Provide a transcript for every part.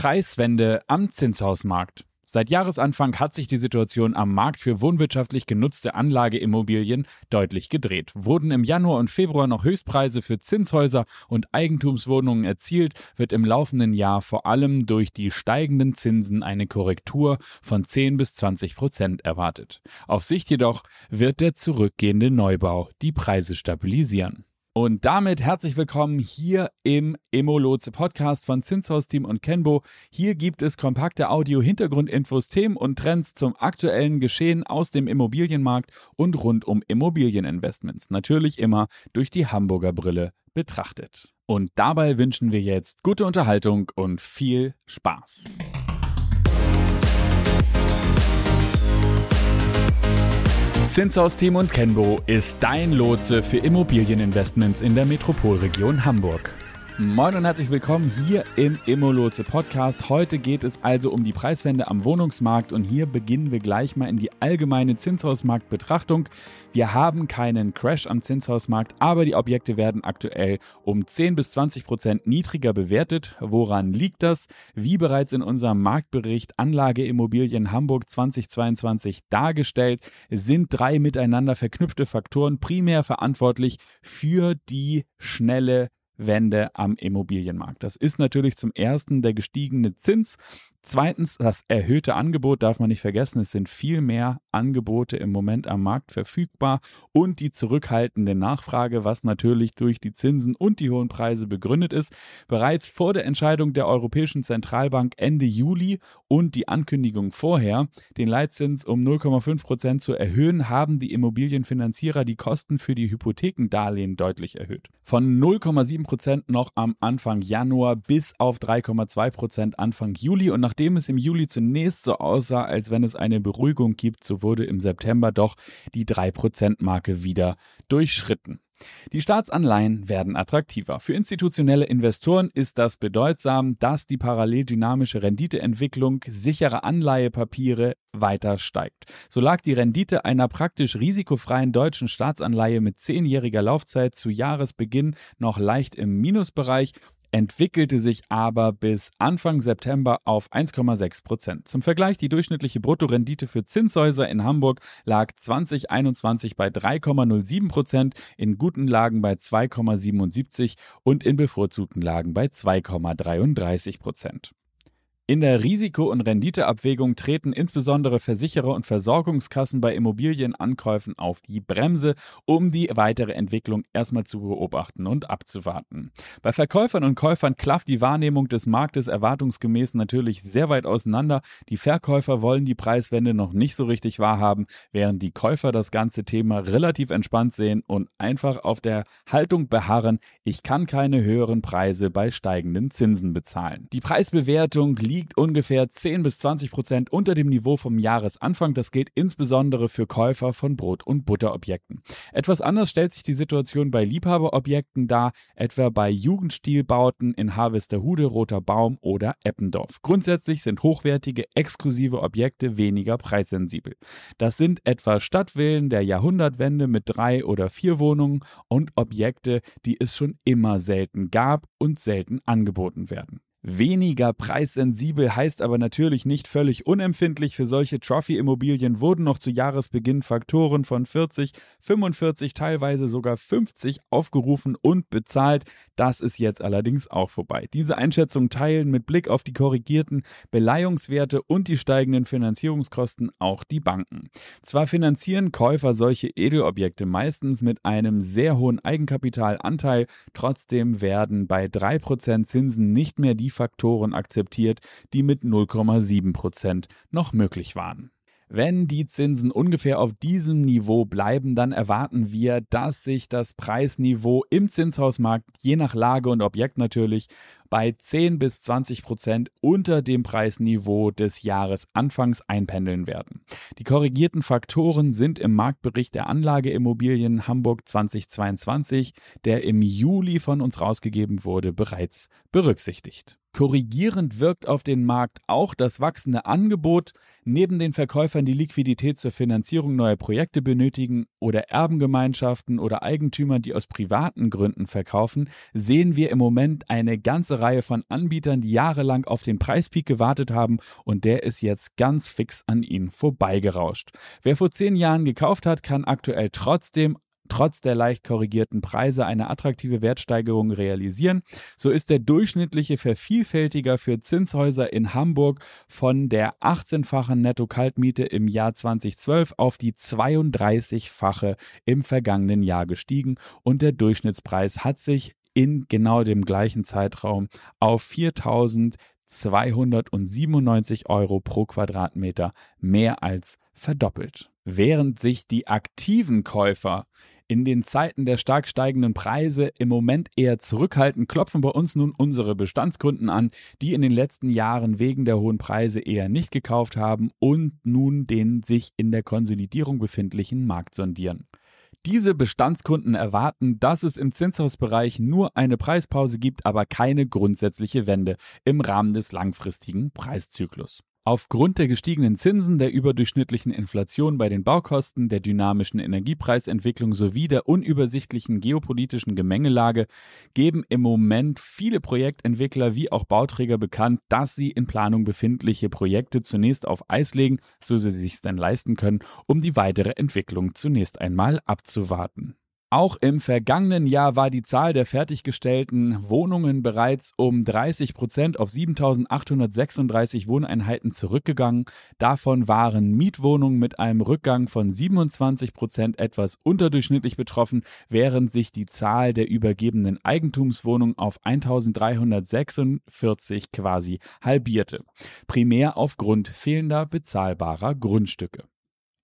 Preiswende am Zinshausmarkt. Seit Jahresanfang hat sich die Situation am Markt für wohnwirtschaftlich genutzte Anlageimmobilien deutlich gedreht. Wurden im Januar und Februar noch Höchstpreise für Zinshäuser und Eigentumswohnungen erzielt, wird im laufenden Jahr vor allem durch die steigenden Zinsen eine Korrektur von 10 bis 20 Prozent erwartet. Auf Sicht jedoch wird der zurückgehende Neubau die Preise stabilisieren. Und damit herzlich willkommen hier im Emolotse Podcast von Zinshaus Team und Kenbo. Hier gibt es kompakte Audio-Hintergrundinfos, Themen und Trends zum aktuellen Geschehen aus dem Immobilienmarkt und rund um Immobilieninvestments. Natürlich immer durch die Hamburger Brille betrachtet. Und dabei wünschen wir jetzt gute Unterhaltung und viel Spaß. Zinshaus Team und Kenbo ist dein Lotse für Immobilieninvestments in der Metropolregion Hamburg. Moin und herzlich willkommen hier im Immolotse Podcast. Heute geht es also um die Preiswende am Wohnungsmarkt und hier beginnen wir gleich mal in die allgemeine Zinshausmarktbetrachtung. Wir haben keinen Crash am Zinshausmarkt, aber die Objekte werden aktuell um 10 bis 20 Prozent niedriger bewertet. Woran liegt das? Wie bereits in unserem Marktbericht Anlageimmobilien Hamburg 2022 dargestellt, sind drei miteinander verknüpfte Faktoren primär verantwortlich für die schnelle Wende am Immobilienmarkt. Das ist natürlich zum ersten der gestiegene Zins. Zweitens, das erhöhte Angebot darf man nicht vergessen. Es sind viel mehr Angebote im Moment am Markt verfügbar und die zurückhaltende Nachfrage, was natürlich durch die Zinsen und die hohen Preise begründet ist. Bereits vor der Entscheidung der Europäischen Zentralbank Ende Juli und die Ankündigung vorher, den Leitzins um 0,5 Prozent zu erhöhen, haben die Immobilienfinanzierer die Kosten für die Hypothekendarlehen deutlich erhöht. Von 0,7 Prozent noch am Anfang Januar bis auf 3,2 Prozent Anfang Juli. Und nachdem es im Juli zunächst so aussah, als wenn es eine Beruhigung gibt, so wurde im September doch die 3 Prozent Marke wieder durchschritten. Die Staatsanleihen werden attraktiver. Für institutionelle Investoren ist das bedeutsam, dass die parallel dynamische Renditeentwicklung sicherer Anleihepapiere weiter steigt. So lag die Rendite einer praktisch risikofreien deutschen Staatsanleihe mit zehnjähriger Laufzeit zu Jahresbeginn noch leicht im Minusbereich entwickelte sich aber bis Anfang September auf 1,6 Prozent. Zum Vergleich, die durchschnittliche Bruttorendite für Zinshäuser in Hamburg lag 2021 bei 3,07 Prozent, in guten Lagen bei 2,77 und in bevorzugten Lagen bei 2,33 Prozent. In der Risiko- und Renditeabwägung treten insbesondere Versicherer und Versorgungskassen bei Immobilienankäufen auf die Bremse, um die weitere Entwicklung erstmal zu beobachten und abzuwarten. Bei Verkäufern und Käufern klafft die Wahrnehmung des Marktes erwartungsgemäß natürlich sehr weit auseinander. Die Verkäufer wollen die Preiswende noch nicht so richtig wahrhaben, während die Käufer das ganze Thema relativ entspannt sehen und einfach auf der Haltung beharren, ich kann keine höheren Preise bei steigenden Zinsen bezahlen. Die Preisbewertung liegt liegt ungefähr 10 bis 20 Prozent unter dem Niveau vom Jahresanfang. Das gilt insbesondere für Käufer von Brot- und Butterobjekten. Etwas anders stellt sich die Situation bei Liebhaberobjekten dar, etwa bei Jugendstilbauten in Harvesterhude, Roter Baum oder Eppendorf. Grundsätzlich sind hochwertige, exklusive Objekte weniger preissensibel. Das sind etwa Stadtvillen der Jahrhundertwende mit drei oder vier Wohnungen und Objekte, die es schon immer selten gab und selten angeboten werden. Weniger preissensibel heißt aber natürlich nicht völlig unempfindlich. Für solche Trophy-Immobilien wurden noch zu Jahresbeginn Faktoren von 40, 45, teilweise sogar 50 aufgerufen und bezahlt. Das ist jetzt allerdings auch vorbei. Diese Einschätzung teilen mit Blick auf die korrigierten Beleihungswerte und die steigenden Finanzierungskosten auch die Banken. Zwar finanzieren Käufer solche Edelobjekte meistens mit einem sehr hohen Eigenkapitalanteil, trotzdem werden bei 3% Zinsen nicht mehr die die Faktoren akzeptiert, die mit 0,7 Prozent noch möglich waren. Wenn die Zinsen ungefähr auf diesem Niveau bleiben, dann erwarten wir, dass sich das Preisniveau im Zinshausmarkt je nach Lage und Objekt natürlich bei 10 bis 20 Prozent unter dem Preisniveau des Jahresanfangs einpendeln werden. Die korrigierten Faktoren sind im Marktbericht der Anlageimmobilien Hamburg 2022, der im Juli von uns rausgegeben wurde, bereits berücksichtigt. Korrigierend wirkt auf den Markt auch das wachsende Angebot, neben den Verkäufern, die Liquidität zur Finanzierung neuer Projekte benötigen oder Erbengemeinschaften oder Eigentümern, die aus privaten Gründen verkaufen, sehen wir im Moment eine ganze Reihe von Anbietern, die jahrelang auf den Preispeak gewartet haben und der ist jetzt ganz fix an ihnen vorbeigerauscht. Wer vor zehn Jahren gekauft hat, kann aktuell trotzdem trotz der leicht korrigierten Preise eine attraktive Wertsteigerung realisieren. So ist der durchschnittliche Vervielfältiger für Zinshäuser in Hamburg von der 18-fachen Netto-Kaltmiete im Jahr 2012 auf die 32-fache im vergangenen Jahr gestiegen und der Durchschnittspreis hat sich in genau dem gleichen Zeitraum auf 4.297 Euro pro Quadratmeter mehr als verdoppelt. Während sich die aktiven Käufer in den Zeiten der stark steigenden Preise im Moment eher zurückhalten, klopfen bei uns nun unsere Bestandskunden an, die in den letzten Jahren wegen der hohen Preise eher nicht gekauft haben und nun den sich in der Konsolidierung befindlichen Markt sondieren. Diese Bestandskunden erwarten, dass es im Zinshausbereich nur eine Preispause gibt, aber keine grundsätzliche Wende im Rahmen des langfristigen Preiszyklus. Aufgrund der gestiegenen Zinsen, der überdurchschnittlichen Inflation bei den Baukosten, der dynamischen Energiepreisentwicklung sowie der unübersichtlichen geopolitischen Gemengelage geben im Moment viele Projektentwickler wie auch Bauträger bekannt, dass sie in Planung befindliche Projekte zunächst auf Eis legen, so sie sich denn leisten können, um die weitere Entwicklung zunächst einmal abzuwarten. Auch im vergangenen Jahr war die Zahl der fertiggestellten Wohnungen bereits um 30 Prozent auf 7.836 Wohneinheiten zurückgegangen. Davon waren Mietwohnungen mit einem Rückgang von 27 Prozent etwas unterdurchschnittlich betroffen, während sich die Zahl der übergebenen Eigentumswohnungen auf 1.346 quasi halbierte. Primär aufgrund fehlender bezahlbarer Grundstücke.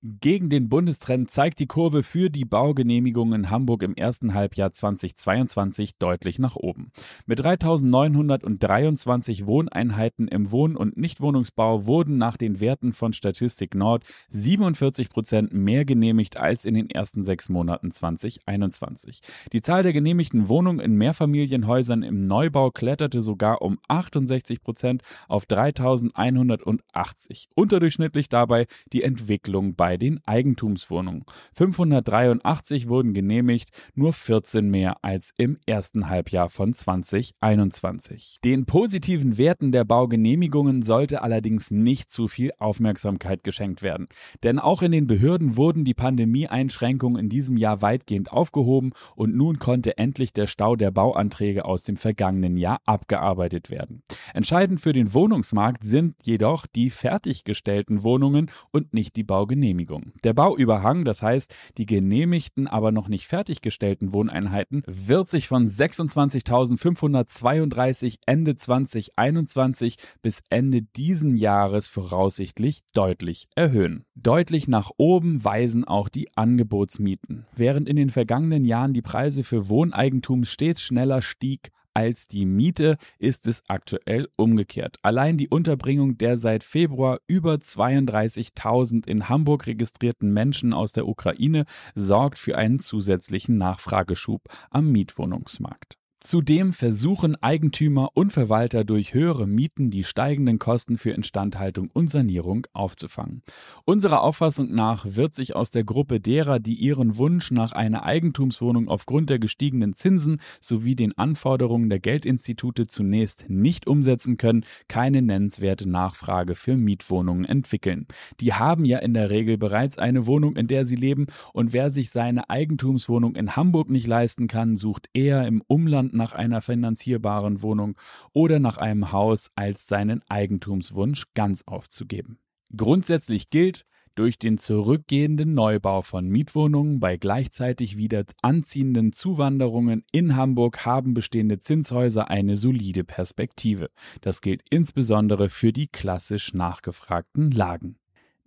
Gegen den Bundestrend zeigt die Kurve für die Baugenehmigungen in Hamburg im ersten Halbjahr 2022 deutlich nach oben. Mit 3.923 Wohneinheiten im Wohn- und Nichtwohnungsbau wurden nach den Werten von Statistik Nord 47 Prozent mehr genehmigt als in den ersten sechs Monaten 2021. Die Zahl der genehmigten Wohnungen in Mehrfamilienhäusern im Neubau kletterte sogar um 68 Prozent auf 3.180. Unterdurchschnittlich dabei die Entwicklung bei bei den Eigentumswohnungen. 583 wurden genehmigt, nur 14 mehr als im ersten Halbjahr von 2021. Den positiven Werten der Baugenehmigungen sollte allerdings nicht zu viel Aufmerksamkeit geschenkt werden. Denn auch in den Behörden wurden die Pandemieeinschränkungen in diesem Jahr weitgehend aufgehoben und nun konnte endlich der Stau der Bauanträge aus dem vergangenen Jahr abgearbeitet werden. Entscheidend für den Wohnungsmarkt sind jedoch die fertiggestellten Wohnungen und nicht die Baugenehmigungen. Genehmigung. Der Bauüberhang, das heißt die genehmigten, aber noch nicht fertiggestellten Wohneinheiten, wird sich von 26.532 Ende 2021 bis Ende diesen Jahres voraussichtlich deutlich erhöhen. Deutlich nach oben weisen auch die Angebotsmieten. Während in den vergangenen Jahren die Preise für Wohneigentum stets schneller stieg als die Miete ist es aktuell umgekehrt. Allein die Unterbringung der seit Februar über 32.000 in Hamburg registrierten Menschen aus der Ukraine sorgt für einen zusätzlichen Nachfrageschub am Mietwohnungsmarkt. Zudem versuchen Eigentümer und Verwalter durch höhere Mieten die steigenden Kosten für Instandhaltung und Sanierung aufzufangen. Unserer Auffassung nach wird sich aus der Gruppe derer, die ihren Wunsch nach einer Eigentumswohnung aufgrund der gestiegenen Zinsen sowie den Anforderungen der Geldinstitute zunächst nicht umsetzen können, keine nennenswerte Nachfrage für Mietwohnungen entwickeln. Die haben ja in der Regel bereits eine Wohnung, in der sie leben und wer sich seine Eigentumswohnung in Hamburg nicht leisten kann, sucht eher im Umland nach einer finanzierbaren Wohnung oder nach einem Haus als seinen Eigentumswunsch ganz aufzugeben. Grundsätzlich gilt, durch den zurückgehenden Neubau von Mietwohnungen bei gleichzeitig wieder anziehenden Zuwanderungen in Hamburg haben bestehende Zinshäuser eine solide Perspektive. Das gilt insbesondere für die klassisch nachgefragten Lagen.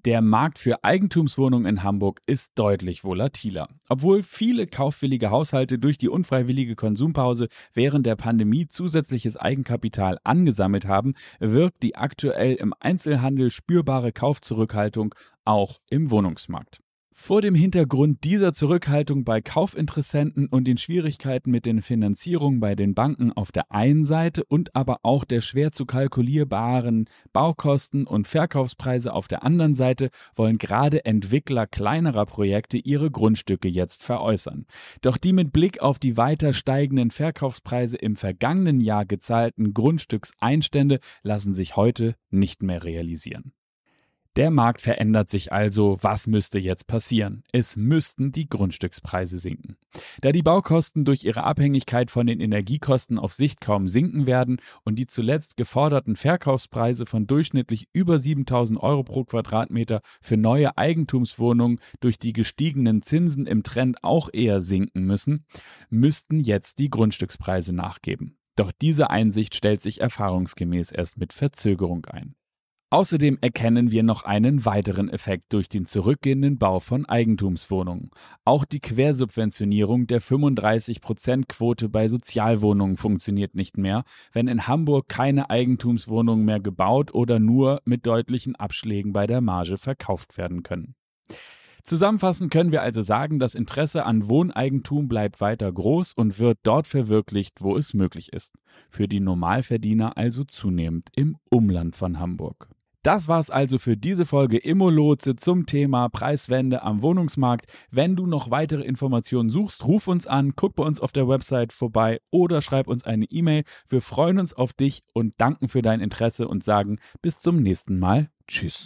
Der Markt für Eigentumswohnungen in Hamburg ist deutlich volatiler. Obwohl viele kaufwillige Haushalte durch die unfreiwillige Konsumpause während der Pandemie zusätzliches Eigenkapital angesammelt haben, wirkt die aktuell im Einzelhandel spürbare Kaufzurückhaltung auch im Wohnungsmarkt. Vor dem Hintergrund dieser Zurückhaltung bei Kaufinteressenten und den Schwierigkeiten mit den Finanzierungen bei den Banken auf der einen Seite und aber auch der schwer zu kalkulierbaren Baukosten und Verkaufspreise auf der anderen Seite wollen gerade Entwickler kleinerer Projekte ihre Grundstücke jetzt veräußern. Doch die mit Blick auf die weiter steigenden Verkaufspreise im vergangenen Jahr gezahlten Grundstückseinstände lassen sich heute nicht mehr realisieren. Der Markt verändert sich also. Was müsste jetzt passieren? Es müssten die Grundstückspreise sinken. Da die Baukosten durch ihre Abhängigkeit von den Energiekosten auf Sicht kaum sinken werden und die zuletzt geforderten Verkaufspreise von durchschnittlich über 7000 Euro pro Quadratmeter für neue Eigentumswohnungen durch die gestiegenen Zinsen im Trend auch eher sinken müssen, müssten jetzt die Grundstückspreise nachgeben. Doch diese Einsicht stellt sich erfahrungsgemäß erst mit Verzögerung ein. Außerdem erkennen wir noch einen weiteren Effekt durch den zurückgehenden Bau von Eigentumswohnungen. Auch die Quersubventionierung der 35%-Quote bei Sozialwohnungen funktioniert nicht mehr, wenn in Hamburg keine Eigentumswohnungen mehr gebaut oder nur mit deutlichen Abschlägen bei der Marge verkauft werden können. Zusammenfassend können wir also sagen, das Interesse an Wohneigentum bleibt weiter groß und wird dort verwirklicht, wo es möglich ist. Für die Normalverdiener also zunehmend im Umland von Hamburg. Das war's also für diese Folge Immolotse zum Thema Preiswende am Wohnungsmarkt. Wenn du noch weitere Informationen suchst, ruf uns an, guck bei uns auf der Website vorbei oder schreib uns eine E-Mail. Wir freuen uns auf dich und danken für dein Interesse und sagen bis zum nächsten Mal. Tschüss.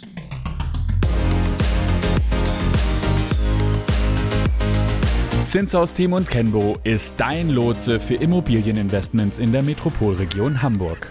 Zinshaus Team und Kenbo ist dein Lotse für Immobilieninvestments in der Metropolregion Hamburg.